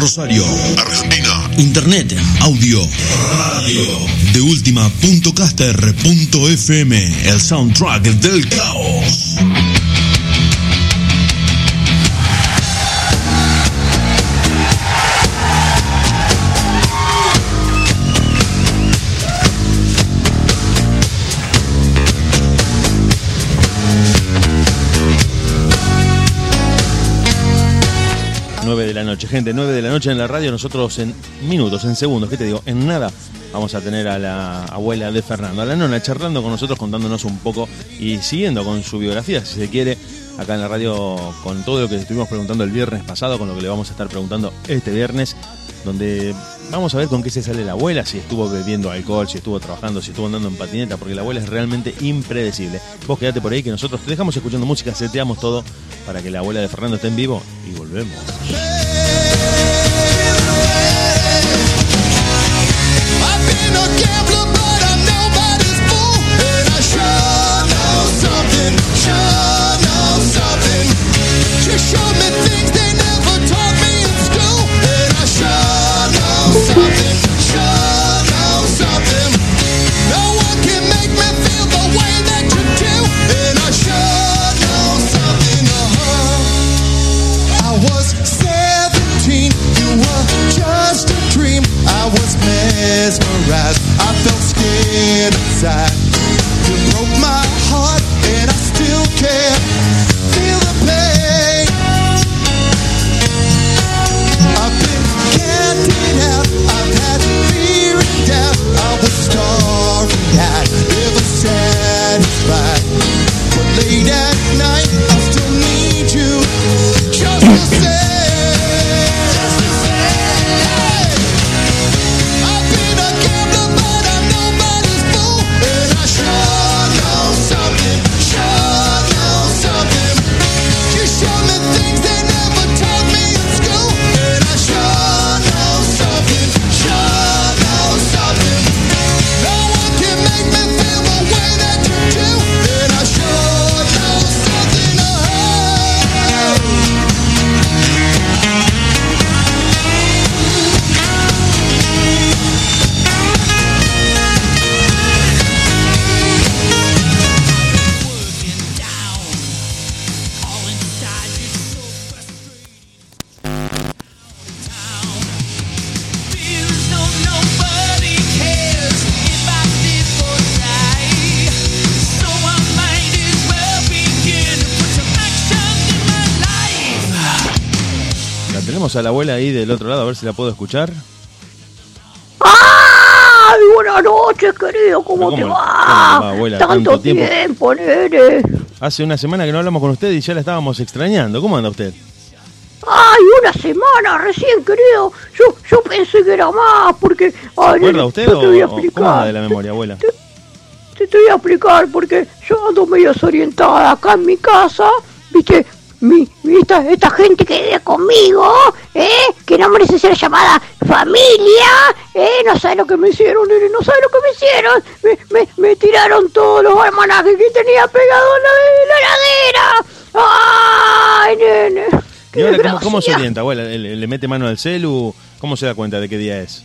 Rosario, Argentina. Internet, audio, radio. De última.caster.fm, el soundtrack del caos. La noche, gente, 9 de la noche en la radio, nosotros en minutos, en segundos, ¿qué te digo? En nada vamos a tener a la abuela de Fernando, a la nona, charlando con nosotros, contándonos un poco y siguiendo con su biografía, si se quiere, acá en la radio, con todo lo que estuvimos preguntando el viernes pasado, con lo que le vamos a estar preguntando este viernes, donde vamos a ver con qué se sale la abuela, si estuvo bebiendo alcohol, si estuvo trabajando, si estuvo andando en patineta, porque la abuela es realmente impredecible. Vos quedate por ahí que nosotros te dejamos escuchando música, seteamos todo para que la abuela de Fernando esté en vivo y volvemos. A la abuela ahí del otro lado, a ver si la puedo escuchar. ¡Ay! Buenas noches, querido, ¿cómo, ¿Cómo te va? cómo le va, abuela? Tanto, Tanto tiempo. tiempo, nene. Hace una semana que no hablamos con usted y ya la estábamos extrañando. ¿Cómo anda usted? ¡Ay, una semana recién, querido! Yo, yo pensé que era más, porque... ¿Se Ay, nene, usted yo te voy a o cómo explicar. anda de la memoria, abuela? Te te voy a explicar, porque yo ando medio desorientada acá en mi casa, ¿viste? Mi, esta, esta gente que vive conmigo, ¿eh? Que no merece ser llamada familia, ¿eh? No sabe lo que me hicieron, nene, no sabe lo que me hicieron. Me, me, me tiraron todos los almanaques que tenía pegados en la, en la heladera. ¡Ay, nene! ¿Y ¡Qué ahora cómo, cómo se orienta, abuela? ¿Le, le mete mano al celu? ¿Cómo se da cuenta de qué día es?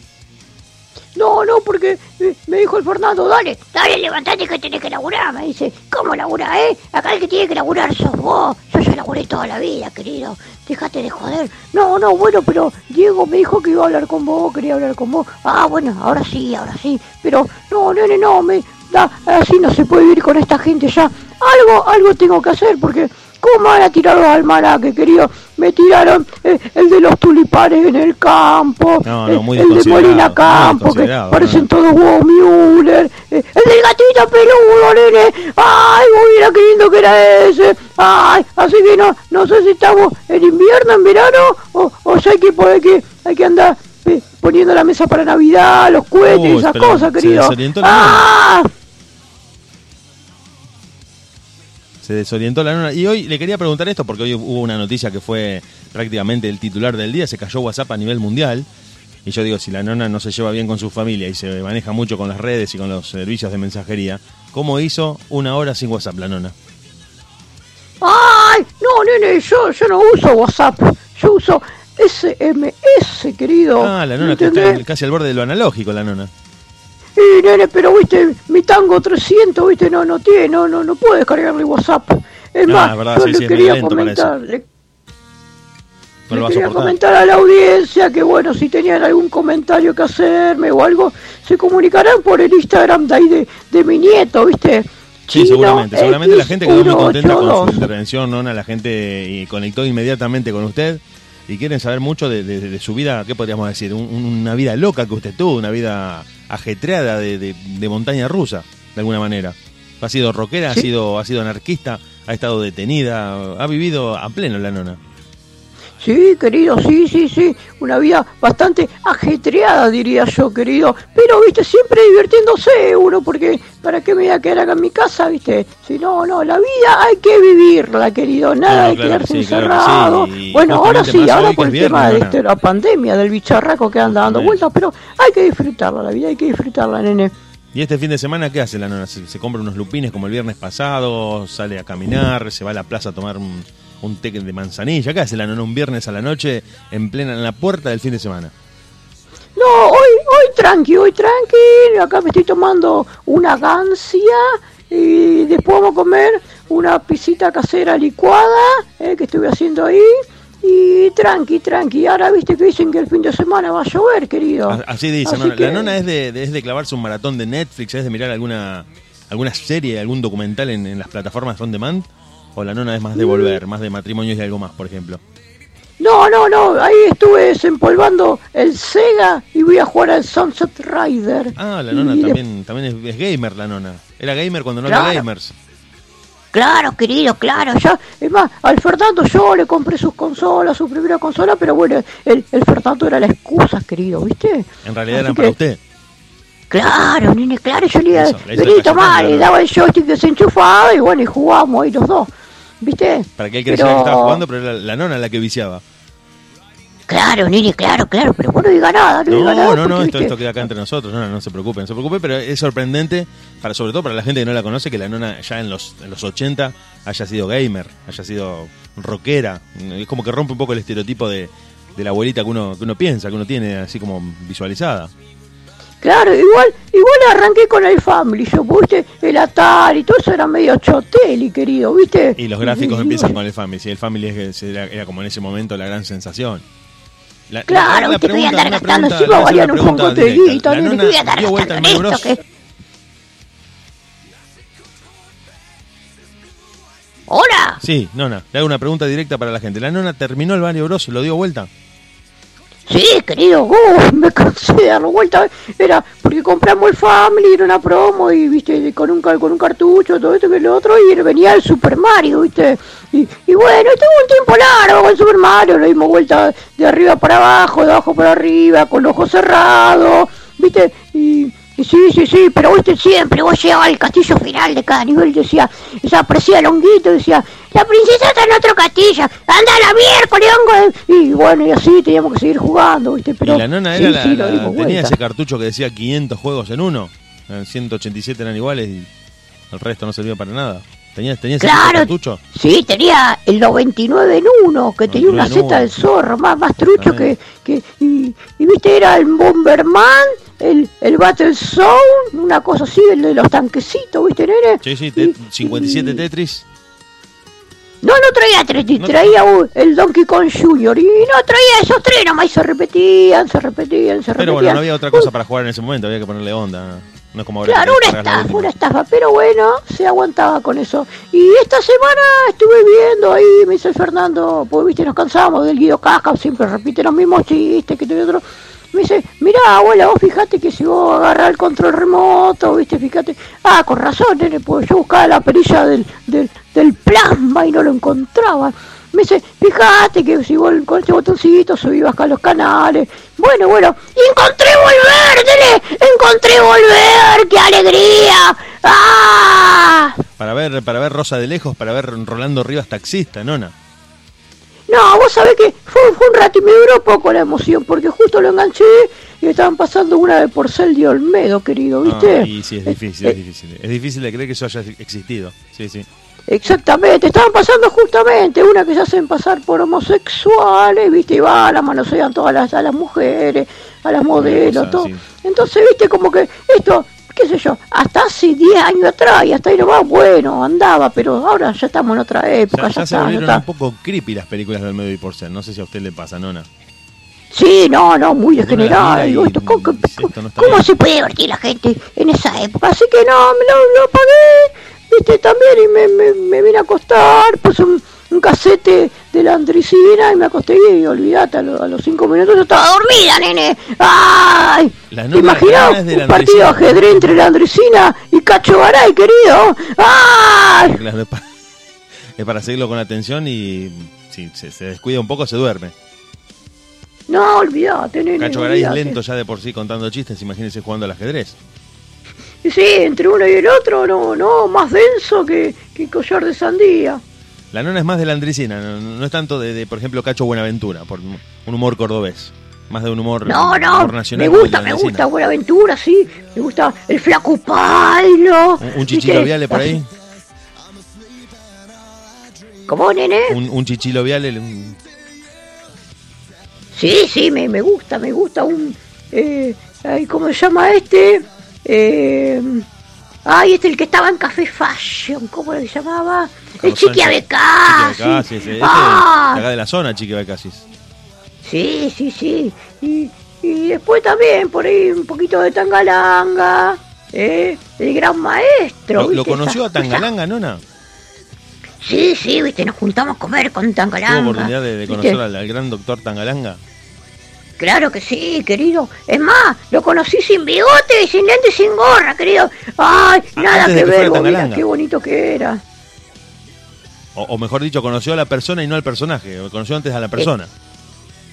No, no, porque eh, me dijo el Fernando, dale, dale, levantate que tenés que laburar. Me dice, ¿cómo laburar, eh? Acá el que tiene que laburar sos vos. Yo ya laburé toda la vida, querido. Déjate de joder. No, no, bueno, pero Diego me dijo que iba a hablar con vos, quería hablar con vos. Ah, bueno, ahora sí, ahora sí. Pero, no, nene, no, me da, así no se puede vivir con esta gente ya. Algo, algo tengo que hacer porque... ¿Cómo van a tirar los almanaques, querido? Me tiraron eh, el de los tulipanes en el campo, No, no, eh, muy el de Molina Campo, que parecen todos huevos Müller, eh, el del gatito peludo, nene, ay, hubiera querido que era ese, ay, así que no, no sé si estamos en invierno, en verano, o, o ya hay que, hay que, hay que andar poniendo la mesa para Navidad, los cohetes, Uy, esas cosas, querido. Ah, Se desorientó la nona. Y hoy le quería preguntar esto porque hoy hubo una noticia que fue prácticamente el titular del día. Se cayó WhatsApp a nivel mundial. Y yo digo, si la nona no se lleva bien con su familia y se maneja mucho con las redes y con los servicios de mensajería, ¿cómo hizo una hora sin WhatsApp la nona? ay, no, nene, yo, yo no uso WhatsApp, yo uso SMS, querido. Ah, la ¿me nona que está casi al borde de lo analógico, la nona. Y nene, pero viste, mi tango 300, viste, no, no tiene, no, no, no puedo descargarle WhatsApp. Es No, más, verdad, yo sí, le sí, quería comentar, le, No le a quería comentar a la audiencia que bueno, si tenían algún comentario que hacerme o algo, se comunicarán por el Instagram de ahí de, de mi nieto, viste. Sí, Chino seguramente. Seguramente la gente quedó muy contenta con su 182. intervención, Nona. La gente y conectó inmediatamente con usted y quieren saber mucho de, de- de su vida, ¿qué podríamos decir? Un- un- una vida loca que usted tuvo, una vida ajetreada de, de- de montaña rusa, de alguna manera. Ha sido rockera, ha, sido, ha sido anarquista, ha estado detenida, ha vivido a pleno la Nona. Sí, querido, sí, sí, sí. Una vida bastante ajetreada, diría yo, querido. Pero, viste, siempre divirtiéndose uno, porque ¿para qué me voy a quedar acá en mi casa, viste? Si no, no, la vida hay que vivirla, querido. Nada Claro, de claro quedarse que sí, claro que encerrado. sí. Bueno, ahora sí, ahora por el tema de este, la pandemia, del bicharraco que anda dando vueltas, pero hay que disfrutarla, la vida hay que disfrutarla, nene. ¿Y este fin de semana qué hace la Nona? ¿Se, se compra unos lupines como el viernes pasado? ¿Sale a caminar? ¿Se va a la plaza a tomar un, un té de manzanilla? ¿Qué hace la Nona un viernes a la noche en plena en la puerta del fin de semana? No, hoy, hoy tranqui, hoy tranqui. Acá me estoy tomando una gancia y después vamos a comer una pisita casera licuada eh, que estuve haciendo ahí. Y tranqui, tranqui. Ahora viste que dicen que el fin de semana va a llover, querido. Así dice, Así Nona. que- La Nona es de, de- es de clavarse un maratón de Netflix, es de mirar alguna alguna serie, algún documental en, en las plataformas on demand. ¿O la Nona es más de volver, más de matrimonios y algo más, por ejemplo? No, no, no. Ahí estuve desempolvando el Sega y voy a jugar al Sunset Rider. Ah, la Nona Y de- también, también es, es gamer, la Nona. Era gamer cuando no Claro. había gamers. Claro, querido, claro, ya, es más, al Fernando yo le compré sus consolas, su primera consola, pero bueno, el, el Fernando era la excusa, querido, ¿viste? En realidad Así eran que- para usted. Claro, nene, claro, yo le iba le ¿no? daba el joystick desenchufado y bueno, y jugábamos ahí los dos, ¿viste? Para que él creyera que estaba jugando, pero era la Nona la que viciaba. Claro, nene, claro, claro, pero vos no diga nada, no, diga nada. No, no, no, porque, esto, esto queda acá entre nosotros, no, no se preocupe, no se preocupe, pero es sorprendente, para sobre todo para la gente que no la conoce, que la nona ya en los, en los 80 haya sido gamer, haya sido rockera. Es como que rompe un poco el estereotipo de, de la abuelita que uno, que uno piensa, que uno tiene así como visualizada. Claro, igual, igual arranqué con el Family, yo, ¿viste? El Atari, todo eso era medio choteli, querido, ¿viste? Y los gráficos Y- empiezan con el Family, si el Family es, era, era como en ese momento la gran sensación. La- Claro, la- que voy a andar gastando a hacer valían un montón de guita, nona que voy a andar gastando esto, que... ¡Hola! Sí, nona, le hago una pregunta directa para la gente. ¿La nona terminó el Mario Bros? ¿Lo dio vuelta? Sí, querido, uh, me cansé de darlo vuelta. Era porque compramos el Family, era una promo y, viste, con un, con un cartucho, todo esto que lo otro, y venía el Super Mario, viste. Y, y bueno, estuvo un tiempo largo con Super Mario, lo dimos vuelta de arriba para abajo, de abajo para arriba, con los ojos cerrados, viste. Y, y sí, sí, sí, pero viste, siempre vos llegabas al castillo final de cada nivel, decía, esa aparecía el honguito, decía, la princesa está en otro castillo, anda a la miércoles, hongo. Y bueno, y así teníamos que seguir jugando, viste, pero... y la nona sí, era la- sí, tenía vuelta. ese cartucho que decía 500 juegos en uno. Eh, 187 eran iguales y el resto no servía para nada. ¿Tenía, tenía ese Claro. cartucho? Sí, tenía el 99 en uno, que tenía una 99 en seta del zorro, más, más trucho que... Exactamente. que y, y viste, era el Bomberman, el, el Battle Zone, una cosa así, el de los tanquecitos, viste, nene. Sí, sí, Y- te- 57 y- Tetris. No, no traía No- traía el Donkey Kong Jr. Y no traía esos tres nomás y se repetían, se repetían, se repetían. Pero bueno, no había otra cosa para jugar en ese momento, había que ponerle onda. No es como ahora. que Claro, una estafa, una estafa, pero bueno, se aguantaba con eso. Y esta semana estuve viendo ahí, me dice Fernando, pues viste, nos cansamos del Guido Caja, siempre repite los mismos chistes que te otro. Me dice, mirá, abuela, vos fijate que si vos agarrás el control remoto, viste, fíjate. Ah, con razón, nene, pues yo buscaba la perilla del, del, del plasma y no lo encontraba. Me dice, fíjate que si vos con este botoncito subís acá los canales. Bueno, bueno, encontré volver, nene, encontré volver, qué alegría. ¡Ah! Para ver, para ver Rosa de lejos, para ver Rolando Rivas taxista, nona. No, vos sabés que fue, fue un rato y me duró poco la emoción, porque justo lo enganché y estaban pasando una de Porcel de Olmedo, querido, ¿viste? Ah, y sí, es difícil, Eh, es difícil. Es difícil de creer que eso haya existido. Sí, sí. Exactamente, estaban pasando justamente una que se hacen pasar por homosexuales, viste, y va, la manosean todas las, a las mujeres, a las modelos, cosa, todo. sí. Entonces, viste, como que esto, qué sé yo, hasta hace 10 años atrás y hasta ahí nomás, bueno, andaba, pero ahora ya estamos en otra época, Ya, ya, ya se está, volvieron un poco creepy las películas del medio y por ser. No sé si a usted le pasa, Nona. Sí, no, no, muy degenerada. Digo, esto, ¿cómo, esto no cómo se puede divertir la gente en esa época? Así que no, me lo, lo pagué, viste, también, y me, me, me vine a acostar, puse un, un casete de la andricina y me acosté y olvidate, a, lo- a los cinco minutos yo estaba dormida, nene. ¡Ay! ¿Te la un partido de ajedrez entre la andricina y Cacho Garay, querido? ¡Ay! Claro, es, para, es para seguirlo con atención y si se, se descuida un poco se duerme. No, olvidate, nene. Cacho Garay es lento ya de por sí contando chistes, imagínense jugando al ajedrez. Y Sí, entre uno y el otro, no, no, más denso que, que collar de sandía. La nona es más de la andricina, no, no es tanto de, de, por ejemplo, Cacho Buenaventura, por un humor cordobés. Más de un humor, No, no, humor nacional. me gusta, me andricina. gusta Buenaventura, sí, me gusta el flaco Pailo. Un, un chichilo viale por ahí. ¿Cómo, nene? Un, un chichilo viale. un- Sí, sí, me, me gusta, me gusta un... Eh, ¿Cómo se llama este? Eh, ay, este el que estaba en Café Fashion, ¿cómo se llamaba? el Chiqui. Abecasi. Chiqui este, Ah, de acá de la zona, Chiqui Abecasis. Sí, sí, sí. Y, y después también por ahí un poquito de Tangalanga, ¿eh? El gran maestro. ¿Lo, lo conoció a. Tangalanga, nona? Sí, sí, viste, nos juntamos a comer con Tangalanga. ¿Tuvo oportunidad de, conocer al, al gran doctor Tangalanga? Claro que sí, querido. Es más, lo conocí sin bigote y sin lente y sin gorra, querido. Ay, Ah, nada que que ver, mira qué bonito que era. O, o mejor dicho, conoció a la persona y no al personaje. Conoció antes a la persona.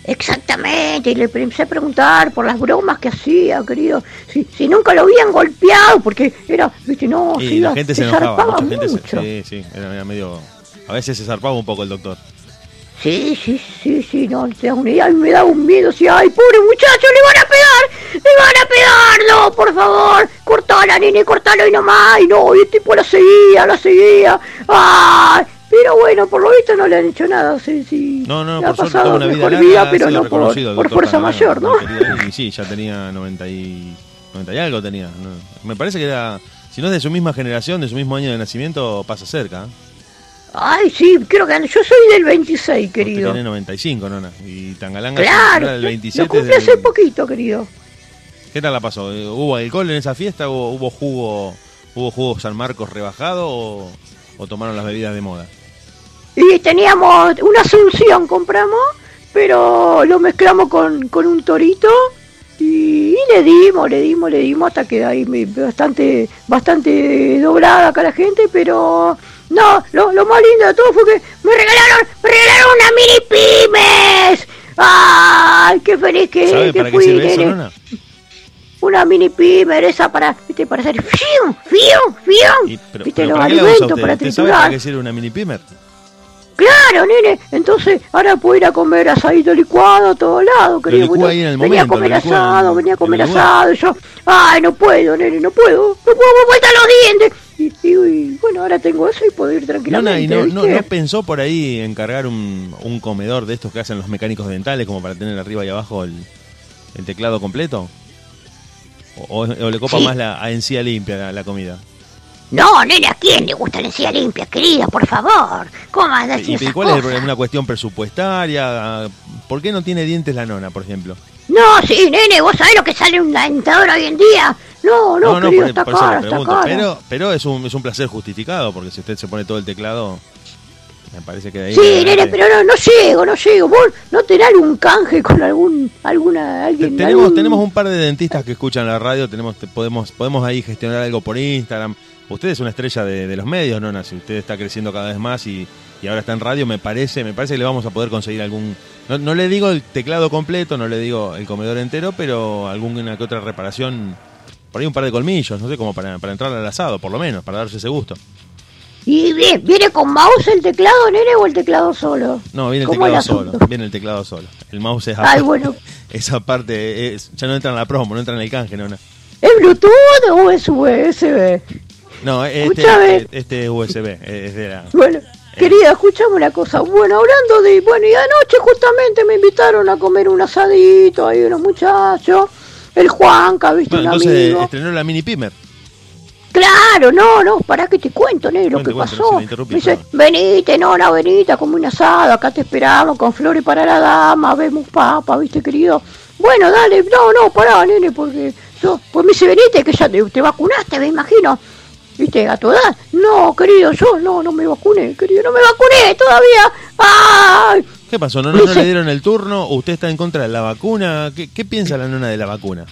Exactamente, y le empecé a preguntar por las bromas que hacía, querido. Si, si nunca lo habían golpeado, porque era, viste, no, y se la gente se se enojaba. Mucha gente se, mucho. sí, sí, era, era medio. A veces se zarpaba un poco el doctor. Sí, sí, sí, sí, no te das una idea. Me daba un miedo, decía, ay, pobre muchacho, le van a pegar, le van a pegar, no, por favor, cortala, nene, cortalo y nomás, y no, y el tipo la seguía, la seguía, ay, pero bueno, por lo visto no le han hecho nada, sí, sí. No, no, ha por pasado una vida mejor vida, ha pero no por, por fuerza mayor, ¿no? Y sí, ya tenía 90 y, 90 y algo tenía. ¿no? Me parece que era. Si no es de su misma generación, de su mismo año de nacimiento, pasa cerca. ¿eh? Ay, sí, creo que yo soy del 26, Usted querido. tiene 95, nona. Y Tangalanga Claro, del lo 27. cumplí del- hace poquito, querido. ¿Qué tal la pasó? Eh, ¿Hubo alcohol en esa fiesta? ¿Hubo, hubo jugo hubo jugo San Marcos rebajado o, o tomaron las bebidas de moda? Y teníamos una asunción, compramos, pero lo mezclamos con, con un torito y, y le dimos, le dimos, le dimos hasta que ahí bastante, bastante doblada acá la gente, pero no, lo, lo más lindo de todo fue que me regalaron, me regalaron una mini pymes. ¡Ay, qué feliz que, ¿Sabe que para qué fui, sirve eso? Una mini pymer esa para, viste, para hacer fium, fium, fium, Y- pero, viste, pero los ¿para alimentos usted? para ¿Usted sabe para triturar. qué sirve una mini pimer? Claro, nene. Entonces, ahora puedo ir a comer asadito licuado a todos lados, querido. licúa Bueno, ahí en el venía a comer asado, venía a comer asado. Y yo, ay, no puedo, nene, no puedo. No puedo, me vuelta los dientes. Y, bueno, ahora tengo eso y puedo ir tranquilamente. ¿y no, no, no pensó por ahí encargar un, un comedor de estos que hacen los mecánicos dentales como para tener arriba y abajo el, el teclado completo? ¿O, o- o le copa Sí. más la a encía limpia la, la comida? No, nene, ¿a quién le gusta la encía limpia, querida? Por favor. ¿Cómo vas a decir ¿Y, esas cuál es el problema? ¿Una cuestión presupuestaria? ¿Por qué no tiene dientes la nona, por ejemplo? No, sí, nene, ¿vos sabés lo que sale una dentadora hoy en día? No, no, querido, por, está por eso cara, está pregunto. cara. Pero, pero es, un, es un placer justificado, porque si usted se pone todo el teclado, me parece que de ahí... Sí, en nene, pero no, no llego, no llego. ¿Vos no tenés algún canje con algún, alguna, alguien? Tenemos, algún- tenemos un par de dentistas que escuchan la radio, tenemos, te- podemos, podemos ahí gestionar algo por Instagram. Usted es una estrella de, de los medios, Nona, si usted está creciendo cada vez más y, y ahora está en radio, me parece, me parece que le vamos a poder conseguir algún... No, no le digo el teclado completo, no le digo el comedor entero, pero alguna que otra reparación, por ahí un par de colmillos, no sé, como para, para entrar al asado, por lo menos, para darse ese gusto. ¿Y viene con mouse el teclado, nene, o el teclado solo? No, viene el ¿Cómo teclado el solo, viene el teclado solo. El mouse es Ay, aparte. bueno. Esa parte es- ya no entra en la promo, no entra en el canje, Nona. ¿Es Bluetooth o es USB? No, este, Escúchame. este es USB, es de la... Bueno, querida, escuchame una cosa. Bueno, hablando de. Bueno, y anoche justamente me invitaron a comer un asadito, ahí unos muchachos. El Juanca, viste, Bueno, un entonces amigo. estrenó la mini Pimer. Claro, no, no, para que te cuento, negro, ¿qué cuente, pasó? me dice, venite, nona, venite, como un asado, acá te esperamos, con flores para la dama, vemos papa, viste, querido. Bueno, dale, no, no, pará, nene, porque yo, pues me dice, venite, que ya te, te vacunaste, me imagino. ¿Viste? A tu edad. No, querido, yo no, no me vacuné, querido, no me vacuné todavía. ¡Ay! ¿Qué pasó? ¿No, no, le dieron el turno? ¿O ¿Usted está en contra de la vacuna? ¿Qué, qué piensa la nona de la vacuna?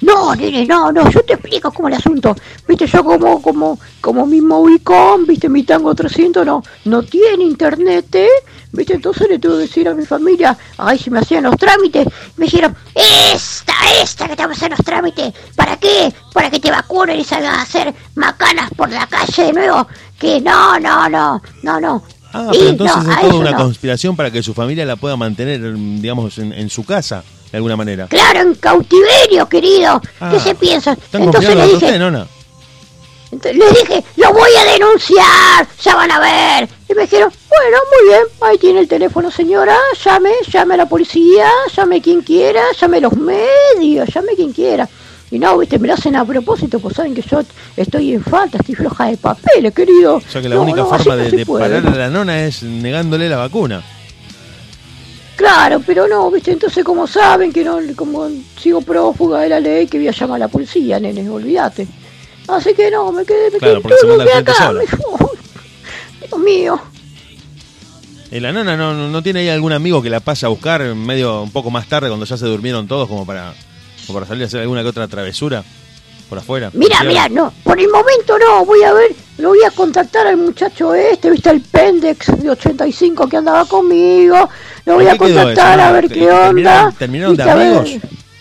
No, nene, no, no, yo te explico cómo el asunto. Viste, yo como, como, como mi Movicom, viste, mi Tango 300 no, no tiene internet, ¿eh? Viste, entonces le tuve que decir a mi familia, ay, si me hacían los trámites, me dijeron, esta, esta que te vamos a hacer los trámites, ¿para qué? Para que te vacunen y salgas a hacer macanas por la calle de nuevo. Que no, no, no, no, no. Ah, pero entonces no, es toda una no. conspiración para que su familia la pueda mantener, digamos, en, en su casa, de alguna manera. Claro, en cautiverio, querido. Ah, ¿Qué se piensa? ¿Están Entonces le dije, usted, nona? Entonces les dije, lo voy a denunciar, ya van a ver. Y me dijeron, bueno, muy bien, ahí tiene el teléfono señora, llame, llame a la policía, llame quien quiera, llame a los medios, llame quien quiera. Y no, viste, me lo hacen a propósito, pues saben que yo estoy en falta, estoy floja de papeles, querido. O sea que la No, única no, forma de, de parar a la nona es negándole la vacuna. Claro, pero no, viste, entonces como saben que no, como sigo prófuga de la ley, que voy a llamar a la policía, nene, olvídate. Así que no, me quedé, me Claro, quedé todo frente acá, sola. me- Dios mío. Eh, la nona no, no- no tiene ahí algún amigo que la pase a buscar medio un poco más tarde cuando ya se durmieron todos como para, como para salir a hacer alguna que otra travesura por afuera. Mira, mira, no, por el momento no, voy a ver, lo voy a contactar al muchacho este, viste el Pendex de 85 que andaba conmigo, lo voy ¿En a contactar eso, a no? ver ¿Te- qué onda. ¿Terminaron de amigos?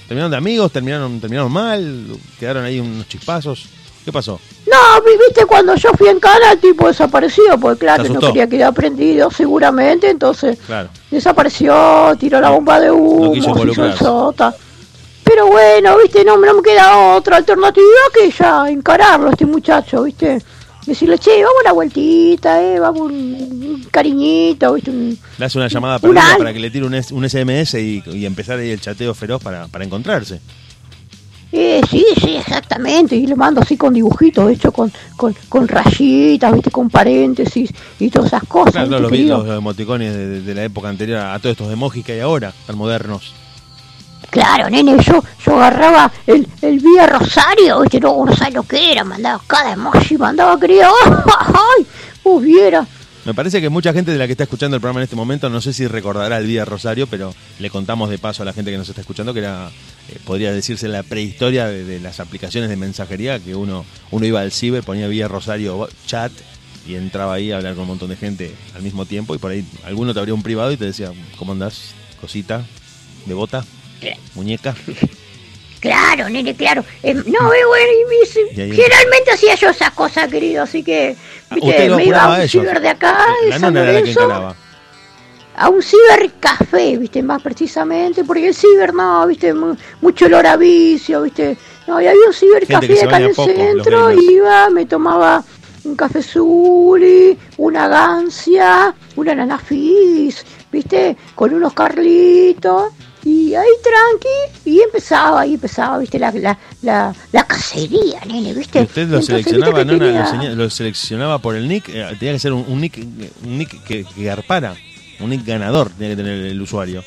¿Terminaron de amigos? ¿Terminaron, terminaron mal? ¿Quedaron ahí unos chispazos? ¿Qué pasó? No, vi- viste cuando yo fui en cara el tipo desapareció, porque claro, no quería quedar prendido seguramente, entonces Claro. desapareció, tiró la bomba de humo, quiso se hizo el sota. Pero bueno, viste, no, no me queda otra alternativa que ya encararlo a este muchacho, viste. Decirle, che, vamos una vueltita, eh, vamos un, un cariñito, viste, un- Le hace una llamada Un al- para que le tire un, un SMS y, y empezar ahí el chateo feroz para, para encontrarse. Eh, sí, sí, exactamente. Y le mando así con dibujitos, hecho con, con, con rayitas, viste, con paréntesis y todas esas cosas. Claro, ¿viste, claro, los, los emoticones de, de la época anterior a todos estos emojis que hay ahora, tan modernos. Claro, nene, yo, yo agarraba el, el Vía Rosario, viste, no, no lo que era, mandaba cada emoji, mandaba, querido, ¡ay! Vos viera. Me parece que mucha gente de la que está escuchando el programa en este momento, no sé si recordará el día Rosario, pero le contamos de paso a la gente que nos está escuchando que era, eh, podría decirse, la prehistoria de, de las aplicaciones de mensajería, que uno, uno iba al ciber, ponía vía Rosario chat y entraba ahí a hablar con un montón de gente al mismo tiempo y por ahí alguno te abría un privado y te decía, ¿cómo andás? Cosita, de bota, muñeca. Claro, nene, claro. Eh, no, eh, bueno, y Y generalmente hacía yo esas cosas, querido, así que, Ah, viste, me iba a un ciber de acá, de San Lorenzo, a un cibercafé, viste, más precisamente, porque el ciber no, viste, mu- mucho olor a vicio, viste. No, y había un que se acá en el poco, centro, iba, me tomaba un café Zuli, una gancia, una nanafis, viste, con unos carlitos. Y ahí tranqui, y empezaba, ahí empezaba, viste, la, la, la, la cacería, nene, viste. Y usted lo Entonces, viste seleccionaba, nona, tenía- lo, lo seleccionaba por el nick, eh, tenía que ser un, un nick, un nick que, que garpara, un nick ganador tenía que tener el usuario.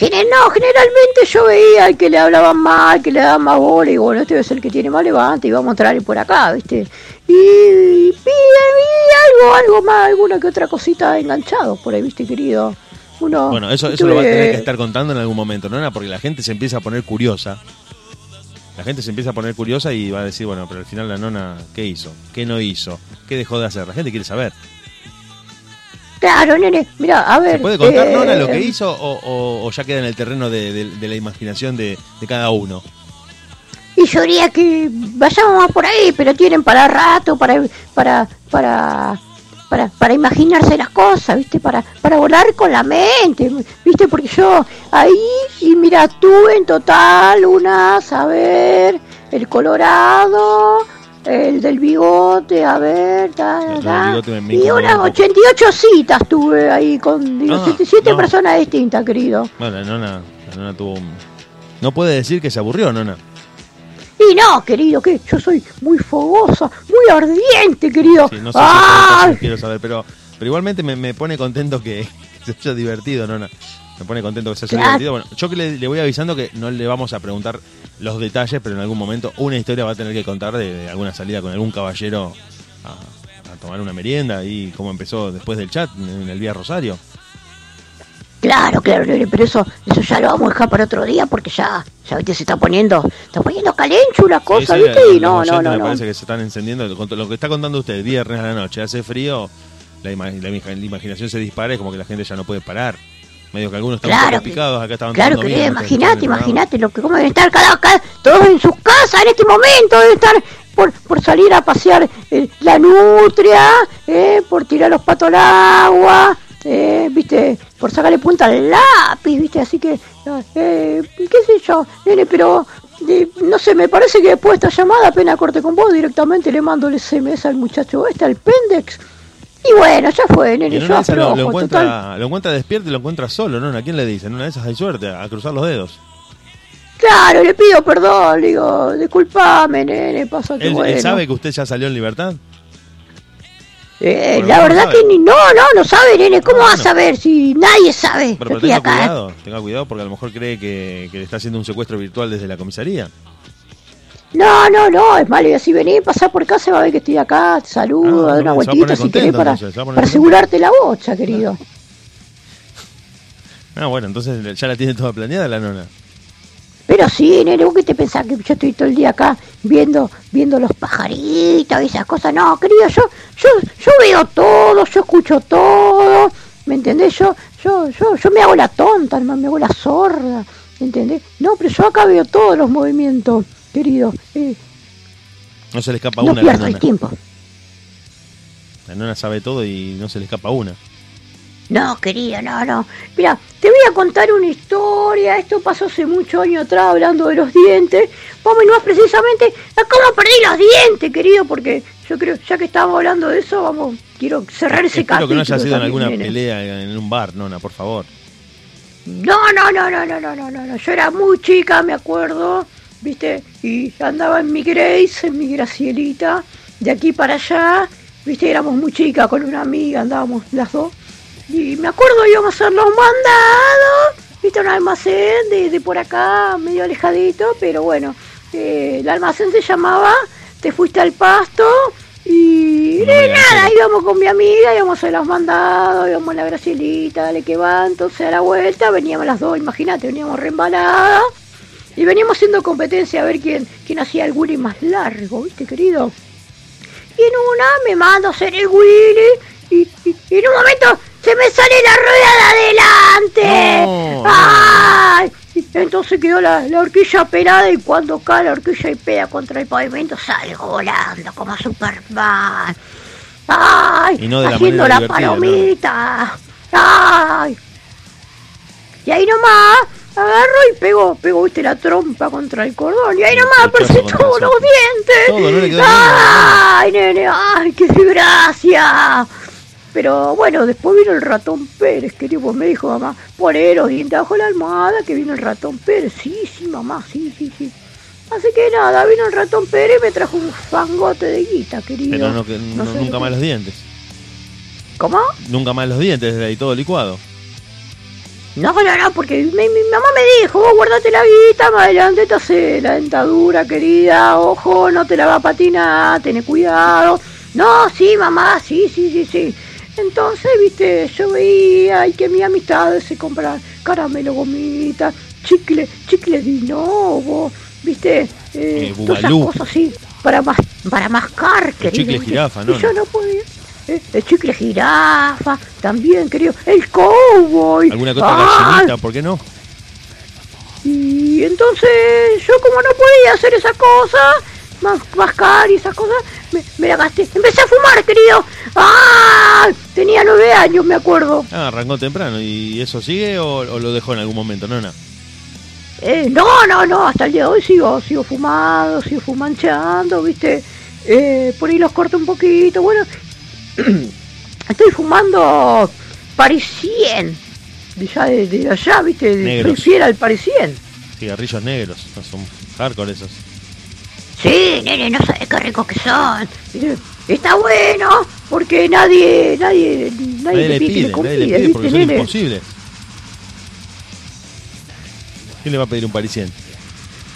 No, generalmente yo veía al que le hablaban mal, que le daban más bola, y bueno, este debe ser el que tiene más levante, y vamos a entrar por acá, ¿viste? Y, y, y algo, algo más, alguna que otra cosita enganchado por ahí, ¿viste, querido? Uno, Bueno, eso, eso lo va a tener que estar contando en algún momento, ¿no? Porque la gente se empieza a poner curiosa. La gente se empieza a poner curiosa y va a decir, bueno, pero al final la nona, ¿qué hizo? ¿Qué no hizo? ¿Qué dejó de hacer? La gente quiere saber. Claro, nene, mira, a ver. ¿Se puede contar, eh, nona, lo que hizo o, o- o ya queda en el terreno de, de- de la imaginación de, de cada uno? Y yo diría que vayamos más por ahí, pero tienen para rato, para para para para, para imaginarse las cosas, ¿viste? Para para volar con la mente, ¿viste? Porque yo ahí, y mira, tuve en total unas, a ver, el Colorado, el del bigote, a ver, ta, ta. y unas un poco. 88 citas tuve ahí con digo, Ah, siete, siete no. personas distintas, querido. Bueno, la nona, la nona tuvo un... No puede decir que se aburrió, nona. Y no, querido, que yo soy muy fogosa, muy ardiente, querido. Sí, no sé ¡Ah! si quiero saber, pero, pero igualmente me, me pone contento que, que se haya divertido, nona. Me pone contento que se haya Claro. divertido. Bueno, yo que le, le voy avisando que no le vamos a preguntar los detalles, pero en algún momento una historia va a tener que contar de, de alguna salida con algún caballero a, a tomar una merienda y cómo empezó después del chat en el Vía Rosario. Claro, claro, pero eso, eso ya lo vamos a dejar para otro día porque ya, ya viste, se está poniendo, está poniendo calencho la cosa, Sí, sí, ¿viste? Y no, no, no, me no. parece que se están encendiendo. Lo que está contando usted, viernes a la noche, hace frío, la, ima- la ima- la imaginación se dispara, es como que la gente ya no puede parar. Medio que algunos están Claro, picados, acá estaban Claro, mientras imagínate, imagínate lo que cómo deben estar cada, cada- todos en sus casas en este momento, deben estar por, por salir a pasear eh, la nutria, eh, por tirar los patos al agua, eh, viste, por sacarle punta al lápiz, viste, así que, eh, qué sé yo, nene, pero eh, no sé, me parece que después de esta llamada apenas corte con vos directamente le mando el SMS al muchacho este, al Pendex. Y bueno, ya fue, nene, en yo una lo, encuentra, total. lo encuentra despierto y lo encuentra solo, ¿no? ¿A quién le dicen? En una de esas hay suerte, a cruzar los dedos. Claro, le pido perdón, digo, disculpame, nene, pasa que ¿Él, él bueno. sabe que usted ya salió en libertad? Eh, la no verdad que ni, no, no, no sabe, nene, ¿cómo Ah, va a saber si nadie sabe? Pero, tenga acá. cuidado, tenga cuidado porque a lo mejor cree que, que le está haciendo un secuestro virtual desde la comisaría. No, no, no, es malo, y así vení, pasá por casa, va a ver que estoy acá, te saludo, Ah, da una vueltita si querés para, entonces, para asegurarte la bocha, querido. Ah, bueno, entonces ya la tiene toda planeada la nona. Pero sí, nene, ¿vos qué te pensás que yo estoy todo el día acá viendo viendo los pajaritos y esas cosas? No, querido, yo yo yo veo todo, yo escucho todo, ¿me entendés? Yo yo yo yo me hago la tonta, me hago la sorda, ¿me entendés? No, pero yo acá veo todos los movimientos, querido. Eh, No se le escapa no una pierdo el tiempo. La nona sabe todo y no se le escapa una. No, querido, no, no. Mira, te voy a contar una historia. Esto pasó hace muchos años atrás, hablando de los dientes. Vamos más precisamente a cómo perdí los dientes, querido, porque yo creo, ya que estábamos hablando de eso, vamos, quiero cerrar ese Espero capítulo. que no haya sido en alguna pelea en un bar, Nona, por favor. No, No, no, no, no, no, no, no, no. Yo era muy chica, me acuerdo, ¿viste? Y andaba en mi Grace, en mi Gracielita, de aquí para allá. ¿Viste? Éramos muy chicas con una amiga, andábamos las dos. Y me acuerdo íbamos a hacer los mandados, viste, un almacén de, de por acá, medio alejadito, pero bueno, eh, el almacén se llamaba Te fuiste al pasto y No nada, íbamos con mi amiga, íbamos a hacer los mandados, íbamos a la Gracielita, dale que va, entonces a la vuelta veníamos las dos, imagínate, veníamos reembaladas y veníamos haciendo competencia a ver quién, quién hacía el Willy más largo, ¿viste, querido? Y en una me mando a hacer el Willy y, y- y en un momento se me sale la rueda de adelante. No. ¡Ay! Entonces quedó la, la horquilla pelada y cuando cae la horquilla y pega contra el pavimento salgo volando como Superman. ¡Ay! Y no de la haciendo la palomita. ¡Ay! Y ahí nomás agarro y pego, pego, viste, la trompa contra el cordón. Y ahí nomás contra todos los dientes. Todo, no le quedó nada, ¡Ay, nene! ¡Ay, qué desgracia! Pero bueno, después vino el ratón Pérez, que tipo me dijo mamá, poné los dientes bajo la almohada, que vino el ratón Pérez. Sí, sí, mamá, sí, sí, sí. Así que nada, vino el ratón Pérez y me trajo un fangote de guita, querido. Pero no, que- No no- sé nunca qué- más los dientes. ¿Cómo? Nunca más los dientes, desde ahí todo licuado. No, no, no, porque mi, mi mamá me dijo, vos guardate la guita, más adelante te hace la dentadura, querida, ojo, no te la va a patinar, ten cuidado. No, sí, mamá, sí, sí, sí, sí. Entonces, viste, yo veía y que mi amistad se compra caramelo, gomita, chicle, chicle de hinovo, viste, eh, Eh, todas esas cosas así, para, mas, para mascar, querido. chicle ¿viste? jirafa, Y ¿no? yo no podía. Eh, El chicle jirafa, también, querido. El cowboy. Alguna cosa ¡Ay! gallinita, ¿por qué no? Y entonces yo como no podía hacer esas cosas, mas- mascar y esas cosas, me, me la gasté. Empecé a fumar, querido. ¡Ah! Tenía nueve años, me acuerdo. Ah, arrancó temprano. ¿Y eso sigue o, o lo dejó en algún momento, nona? Eh, no, no, no, hasta el día de hoy sigo, sigo fumando, sigo fumanchando, ¿viste? eh, por ahí los corto un poquito. Bueno, estoy fumando parisien. De allá, de, de allá, viste, de Negros. prefiera el parisien. Cigarrillos negros, no son hardcore esos. Sí, nene, no sabes qué ricos que son. Está bueno, porque nadie, nadie, nadie, Nadie le pide pide, le nadie le pide porque ¿viste, son nene? imposibles. ¿Quién le va a pedir un parisien?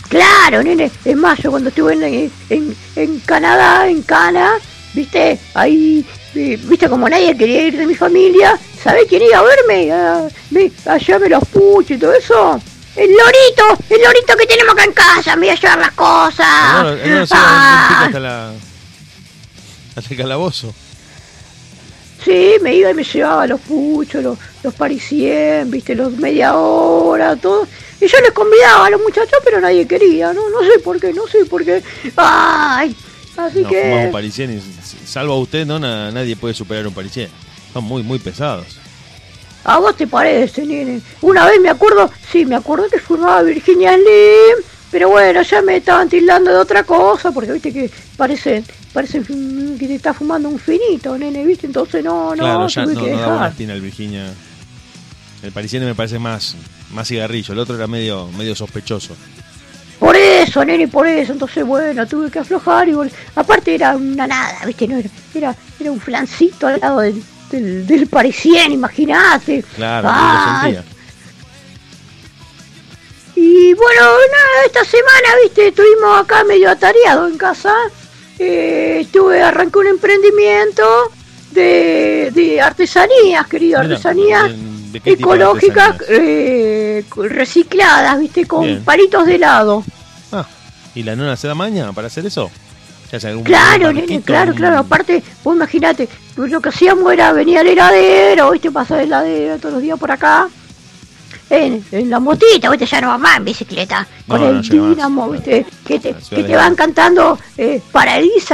Claro, nene. Es más, yo cuando estuve en, en, en Canadá, en Cana, viste, ahí, eh, viste, como nadie quería ir de mi familia, ¿sabés quién iba a verme? Ah, me, allá me los puchos y todo eso. El lorito, el lorito que tenemos acá en casa, me iba a llevar las cosas. No, no, no, Ah, hasta la. hasta el calabozo. Sí, me iba y me llevaba los puchos, los, los parisien, viste, los media hora, todo. Y yo les convidaba a los muchachos, pero nadie quería, ¿no? No sé por qué, no sé por qué. Ay, así No, que... parisien salvo a usted, no, Na- nadie puede superar un parisien. Son muy, muy pesados. ¿A vos te parece, nene? Una vez me acuerdo, sí, me acuerdo que fumaba Virginia Slim, pero bueno, ya me estaban tildando de otra cosa, porque viste que parece, parece que te está fumando un finito, nene, viste, entonces no, no, claro, ya tuve no, que no dejar. espina el Virginia. El parisien me parece más, más cigarrillo, el otro era medio, medio sospechoso. Por eso, nene, por eso, entonces bueno, tuve que aflojar y aparte era una nada, viste, no era, era, era un flancito al lado del, del, del parisien, imagínate. Claro, lo sentía. Y bueno, nada, esta semana, viste, estuvimos acá medio atareados en casa. Eh, estuve, arranqué un emprendimiento de, de artesanías, querido, Mira, artesanías ¿de- de qué tipo de ecológicas, eh, recicladas, viste, con Bien. palitos de helado. Ah, ¿y la nona se da maña para hacer eso? ¿Se hace algún- Claro, nene, claro, claro. Aparte, vos imaginate, lo que hacíamos era venir al heladero, viste, pasar el heladero todos los días por acá. En, en la motita, viste, ya no va más en bicicleta. Con No, el dinamo, viste, que te, que van cantando eh,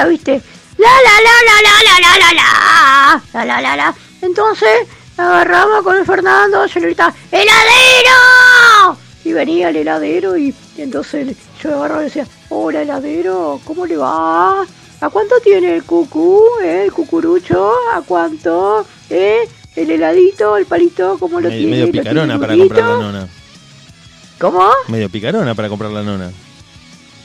viste. La la la la la la la la la la la la la. Entonces, agarramos con el Fernando, yo le gritaba, ¡Heladero! Y venía el heladero y, y entonces yo agarraba y decía, hola heladero, ¿cómo le va? ¿A cuánto tiene el cucú, eh, el cucurucho? ¿A cuánto? ¿Eh? El heladito, el palito, ¿cómo lo tiene? medio ¿Lo tiene picarona para comprar la nona. ¿Cómo? Medio picarona para comprar la nona.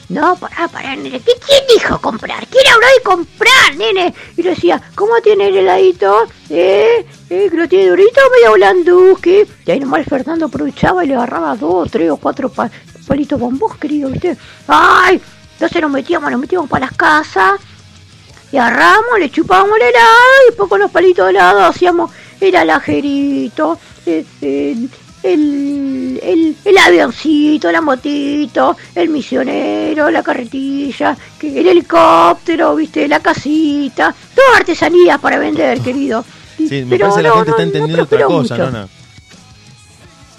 No, pará, pará, nene. ¿Qué, ¿Quién dijo comprar? ¿Quién habló de comprar, nene? Y le decía, ¿cómo tiene el heladito? ¿Eh? ¿Eh? ¿Que lo tiene durito o medio blandusque? Y ahí nomás Fernando aprovechaba y le agarraba dos, tres o cuatro pa- palitos bombos, querido, ¿viste? ¡Ay! Entonces nos metíamos, nos metíamos para las casas y agarramos, le chupábamos el helado y después con los palitos de helado hacíamos el alajerito, eh, el, el, el, el avioncito, la motito, el misionero, la carretilla, el helicóptero, viste, la casita, todas artesanías para vender, querido. Sí, me pero parece que la no, gente no, está no entendiendo otra prosperó cosa, mucho. nona.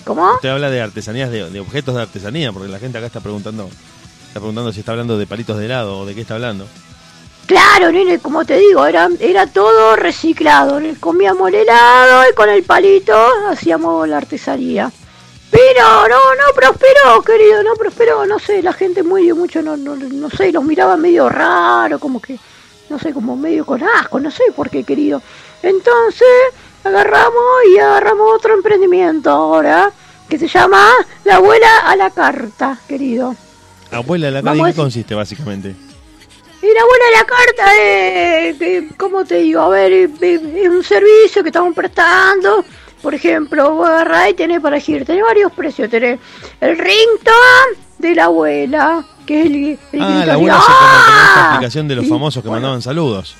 ¿Cómo? Usted habla de artesanías, de, de objetos de artesanía, porque la gente acá está preguntando está preguntando si está hablando de palitos de helado o de qué está hablando. Claro, nene, como te digo, era, era todo reciclado. Comíamos el helado y con el palito hacíamos la artesanía. Pero no, no prosperó, querido, no prosperó. No sé, la gente muy, mucho, no, no, no sé, los miraba medio raro, como que, no sé, como medio con asco, no sé por qué, querido. Entonces, agarramos y agarramos otro emprendimiento ahora, que se llama La abuela a la carta, querido. Abuela, la Vamos ¿en a qué consiste básicamente? Y la buena de la carta es, ¿cómo te digo? A ver, es, es- es un servicio que estamos prestando. Por ejemplo, vos agarrás y tenés para elegir, tenés varios precios. Tenés el ringtone de la abuela, que es el, el Ah, la abuela hace como, como esta ¡ah! aplicación de los Y, famosos que bueno, mandaban saludos.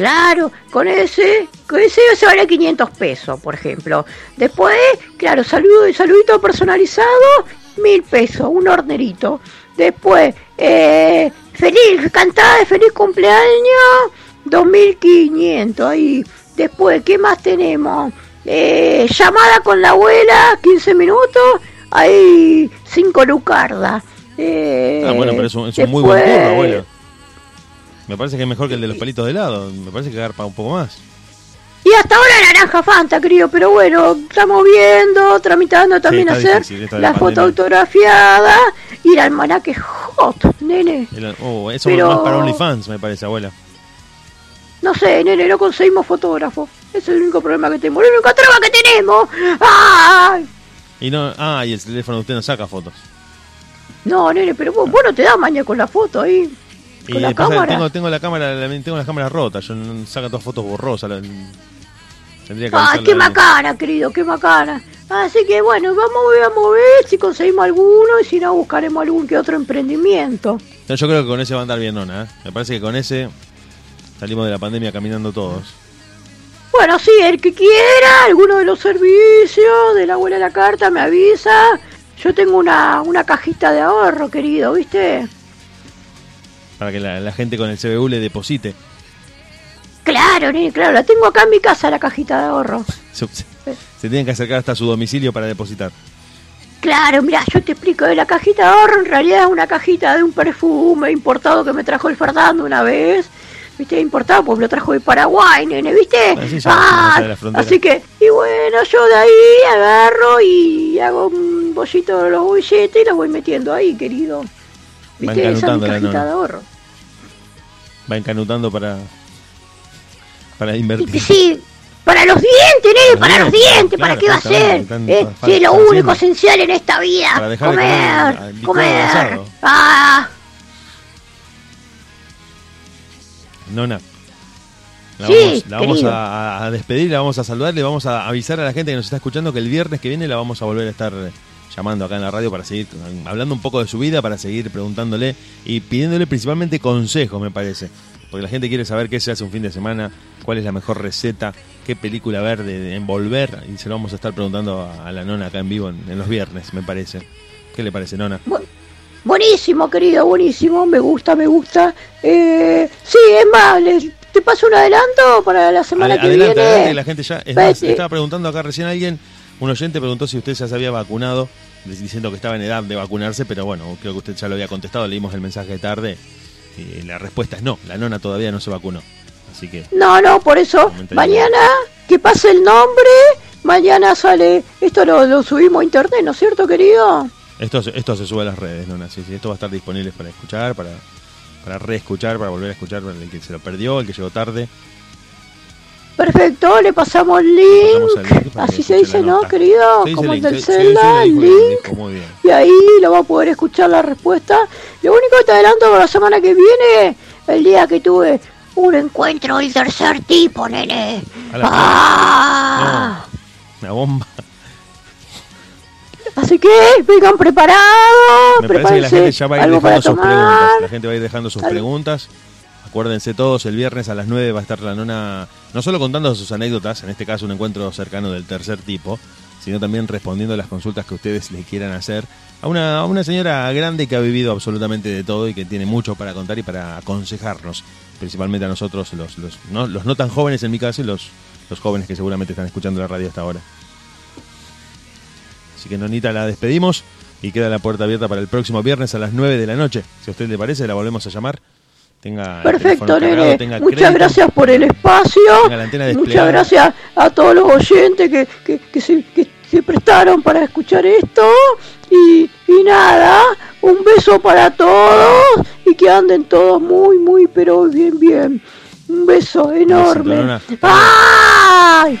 Claro, con ese, con ese se vale 500 pesos, por ejemplo. Después, claro, saludo, saludito personalizado, mil pesos, un hornerito. Después, eh, feliz, cantada de feliz cumpleaños, 2500 ahí. Después, ¿qué más tenemos? Eh, llamada con la abuela, 15 minutos, ahí 5 lucardas. Eh, Ah, bueno, pero es un, es un muy buen turno, abuela. Me parece que es mejor que el de los palitos de helado. Me parece que agarpa un poco más. Y hasta ahora naranja Fanta, querido, pero bueno, estamos viendo, tramitando también hacer difícil la foto pandemia. autografiada y el almanaque fotos, nene. El- oh, eso Pero- más para OnlyFans, me parece, abuela. No sé, nene, no conseguimos fotógrafo. Es el único problema que tenemos. El único traba que tenemos. ¡Ay! Y no, ah, y el teléfono de usted no saca fotos. No, nene, pero vos, vos no te das maña con la foto ahí. Y Con la pasa cámara. tengo, tengo la cámara, tengo las cámaras rotas, yo no saca todas fotos borrosas. la- tendría que avisarle qué macana, querido, qué macana. Así que bueno, vamos, vamos a ver si conseguimos alguno y si no, buscaremos algún que otro emprendimiento. No, yo creo que con ese va a andar bien, Nona. ¿eh? Me parece que con ese salimos de la pandemia caminando todos. Bueno, sí, el que quiera, alguno de los servicios de la abuela de la carta me avisa. Yo tengo una, una cajita de ahorro, querido, ¿viste? Para que la, la gente con el CBU le deposite. Claro, nene, claro, la tengo acá en mi casa, la cajita de ahorro. Se, se- se tienen que acercar hasta su domicilio para depositar. Claro, mira, yo te explico, la cajita de ahorro en realidad es una cajita de un perfume importado que me trajo el Fernando una vez. ¿Viste? Importado porque me lo trajo de Paraguay, nene, ¿viste? Ah, de así que, y bueno, yo de ahí agarro y hago un bollito de los billetes y los voy metiendo ahí, querido. Va ¿Viste? Esa es mi encanutando la cajita nona. de ahorro. Va encanutando para, para invertir. sí, para los dientes, nene, para los dientes, claro, ¿para qué va a ser? Eh, sí, lo único esencial en esta vida, Para dejar de comer, ah, comer, basado. Ah, Nona. La Sí, vamos, la vamos a, a despedir, la vamos a saludar, le vamos a avisar a la gente que nos está escuchando que el viernes que viene la vamos a volver a estar llamando acá en la radio para seguir hablando un poco de su vida, para seguir preguntándole y pidiéndole principalmente consejos, me parece. Porque la gente quiere saber qué se hace un fin de semana, cuál es la mejor receta, qué película ver de, envolver, y se lo vamos a estar preguntando a, la nona acá en vivo en, en los viernes, me parece. ¿Qué le parece, nona? bu- buenísimo, querido, buenísimo, me gusta, me gusta. Eh, sí, es más, les- te paso un adelanto para la semana que adelante, viene. adelante, la gente ya. Es más, estaba preguntando acá recién alguien, un oyente preguntó si usted ya se había vacunado, diciendo que estaba en edad de vacunarse, pero bueno, creo que usted ya lo había contestado, leímos el mensaje tarde y la respuesta es no, la nona todavía no se vacunó. Así que No, no, por eso, mañana que pase el nombre, mañana sale, esto lo, lo subimos a internet, ¿no es cierto, querido? esto, se- esto se sube a las redes, nona, sí, sí, esto va a estar disponible para escuchar, para, para reescuchar, para volver a escuchar, para el que se lo perdió, el que llegó tarde. Perfecto, le pasamos el link, así se dice, ¿no, querido? Se Como el del Zelda, el link. y ahí lo va a poder escuchar la respuesta. Lo único que te adelanto para la semana que viene, el día que tuve un encuentro del tercer tipo, nene. ¡Ah! No, una bomba. Así que vengan preparados, Me parece que la gente ya va a ir dejando sus preguntas. La gente va a ir dejando sus Algo. preguntas. Acuérdense todos, el viernes a las 9 va a estar la nona, no solo contando sus anécdotas, en este caso un encuentro cercano del tercer tipo, sino también respondiendo las consultas que ustedes le quieran hacer a una, a una señora grande que ha vivido absolutamente de todo y que tiene mucho para contar y para aconsejarnos, principalmente a nosotros, los, los, no, los no tan jóvenes en mi caso y los, los jóvenes que seguramente están escuchando la radio hasta ahora. Así que Nonita la despedimos y queda la puerta abierta para el próximo viernes a las 9 de la noche. Si a usted le parece, la volvemos a llamar. Tenga Perfecto, cargado, nene. tenga Muchas crédito. gracias por el espacio. Muchas gracias a todos los oyentes que, que, que se, que se prestaron para escuchar esto. Y, y nada, un beso para todos y que anden todos muy, muy, pero bien, bien. Un beso enorme. ¡Ay!